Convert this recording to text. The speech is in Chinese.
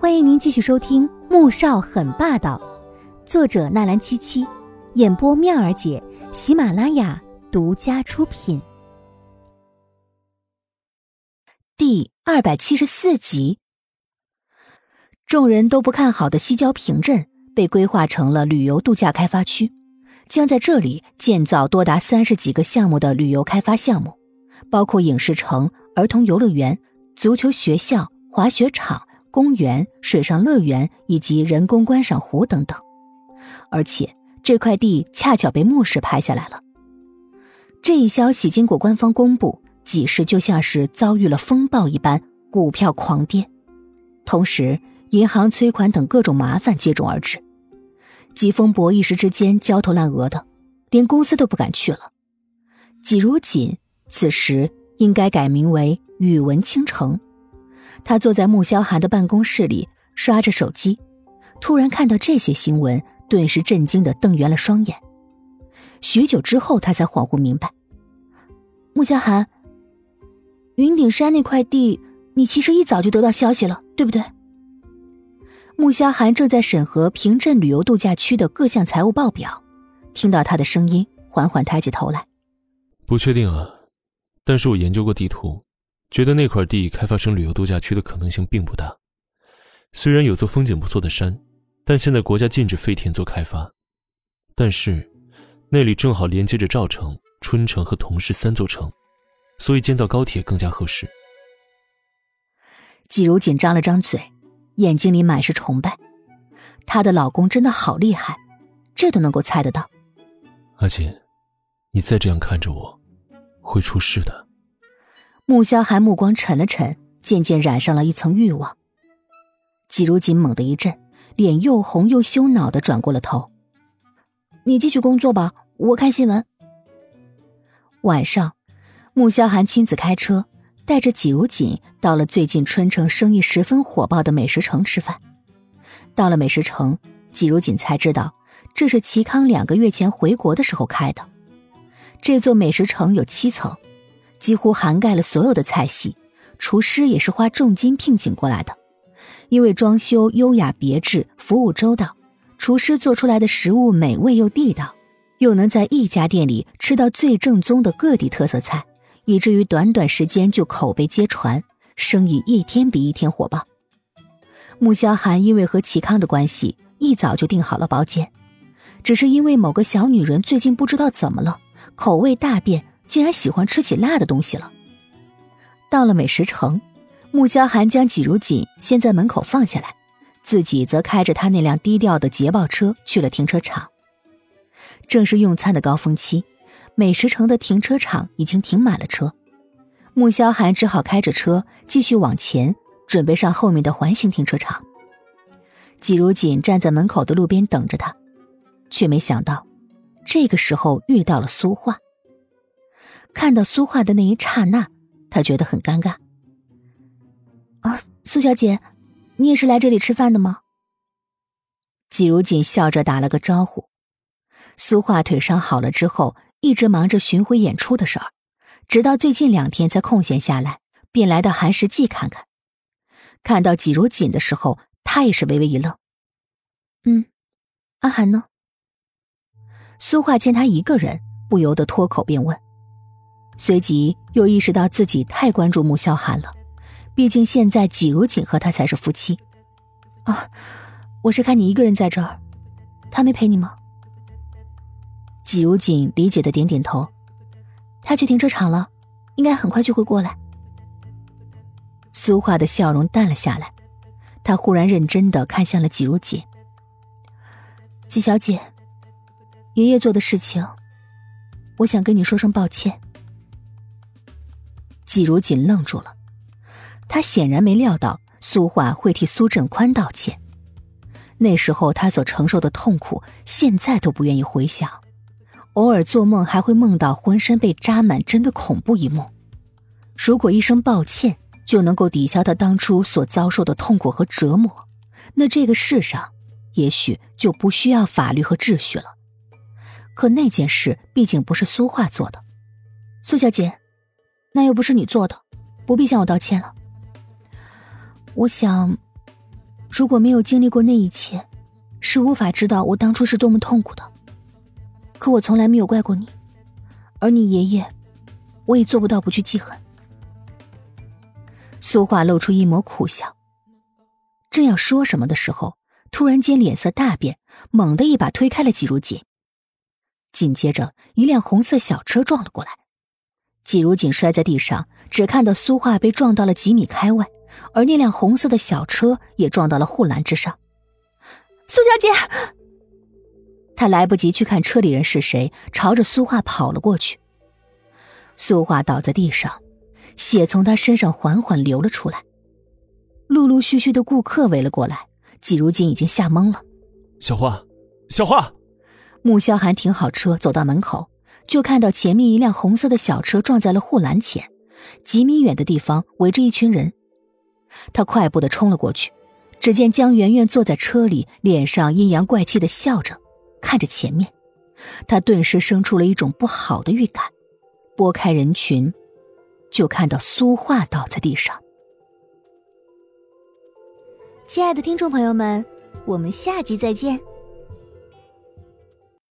欢迎您继续收听《穆少很霸道》，作者纳兰七七，演播妙儿姐，喜马拉雅独家出品。第二百七十四集，众人都不看好的西郊平镇被规划成了旅游度假开发区，将在这里建造多达三十几个项目的旅游开发项目，包括影视城、儿童游乐园、足球学校、滑雪场。公园、水上乐园以及人工观赏湖等等，而且这块地恰巧被牧氏拍下来了。这一消息经过官方公布，几时就像是遭遇了风暴一般，股票狂跌，同时银行催款等各种麻烦接踵而至。季风伯一时之间焦头烂额的，连公司都不敢去了。季如锦此时应该改名为宇文倾城。他坐在穆萧寒的办公室里刷着手机，突然看到这些新闻，顿时震惊的瞪圆了双眼。许久之后，他才恍惚明白：穆萧寒，云顶山那块地，你其实一早就得到消息了，对不对？穆萧寒正在审核平镇旅游度假区的各项财务报表，听到他的声音，缓缓抬起头来：“不确定啊，但是我研究过地图。”觉得那块地开发成旅游度假区的可能性并不大，虽然有座风景不错的山，但现在国家禁止废田做开发。但是，那里正好连接着赵城、春城和同市三座城，所以建造高铁更加合适。季如锦张了张嘴，眼睛里满是崇拜，她的老公真的好厉害，这都能够猜得到。阿锦，你再这样看着我，会出事的。穆萧寒目光沉了沉，渐渐染上了一层欲望。季如锦猛地一震，脸又红又羞恼的转过了头。你继续工作吧，我看新闻。晚上，穆萧寒亲自开车，带着季如锦到了最近春城生意十分火爆的美食城吃饭。到了美食城，季如锦才知道，这是齐康两个月前回国的时候开的。这座美食城有七层。几乎涵盖了所有的菜系，厨师也是花重金聘请过来的。因为装修优雅别致，服务周到，厨师做出来的食物美味又地道，又能在一家店里吃到最正宗的各地特色菜，以至于短短时间就口碑皆传，生意一天比一天火爆。穆萧寒因为和齐康的关系，一早就订好了包间，只是因为某个小女人最近不知道怎么了，口味大变。竟然喜欢吃起辣的东西了。到了美食城，穆萧寒将季如锦先在门口放下来，自己则开着他那辆低调的捷豹车去了停车场。正是用餐的高峰期，美食城的停车场已经停满了车，穆萧寒只好开着车继续往前，准备上后面的环形停车场。季如锦站在门口的路边等着他，却没想到，这个时候遇到了苏画。看到苏画的那一刹那，他觉得很尴尬。啊，苏小姐，你也是来这里吃饭的吗？季如锦笑着打了个招呼。苏画腿伤好了之后，一直忙着巡回演出的事儿，直到最近两天才空闲下来，便来到寒食记看看。看到季如锦的时候，他也是微微一愣。嗯，阿寒呢？苏画见他一个人，不由得脱口便问。随即又意识到自己太关注穆萧寒了，毕竟现在季如锦和他才是夫妻。啊，我是看你一个人在这儿，他没陪你吗？季如锦理解的点点头，他去停车场了，应该很快就会过来。苏画的笑容淡了下来，他忽然认真的看向了季如锦。季小姐，爷爷做的事情，我想跟你说声抱歉。季如锦愣住了，他显然没料到苏画会替苏振宽道歉。那时候他所承受的痛苦，现在都不愿意回想。偶尔做梦还会梦到浑身被扎满针的恐怖一幕。如果一声抱歉就能够抵消他当初所遭受的痛苦和折磨，那这个世上也许就不需要法律和秩序了。可那件事毕竟不是苏画做的，苏小姐。那又不是你做的，不必向我道歉了。我想，如果没有经历过那一切，是无法知道我当初是多么痛苦的。可我从来没有怪过你，而你爷爷，我也做不到不去记恨。苏画露出一抹苦笑，正要说什么的时候，突然间脸色大变，猛地一把推开了季如锦。紧接着，一辆红色小车撞了过来，季如锦摔在地上，只看到苏画被撞到了几米开外，而那辆红色的小车也撞到了护栏之上。苏小姐，他来不及去看车里人是谁，朝着苏画跑了过去。苏画倒在地上，血从他身上缓缓流了出来。陆陆续续的顾客围了过来，季如锦已经吓懵了。小花，小花。穆萧寒停好车，走到门口，就看到前面一辆红色的小车撞在了护栏前，几米远的地方围着一群人。他快步的冲了过去，只见江媛媛坐在车里，脸上阴阳怪气的笑着，看着前面。他顿时生出了一种不好的预感，拨开人群，就看到苏画倒在地上。亲爱的听众朋友们，我们下集再见。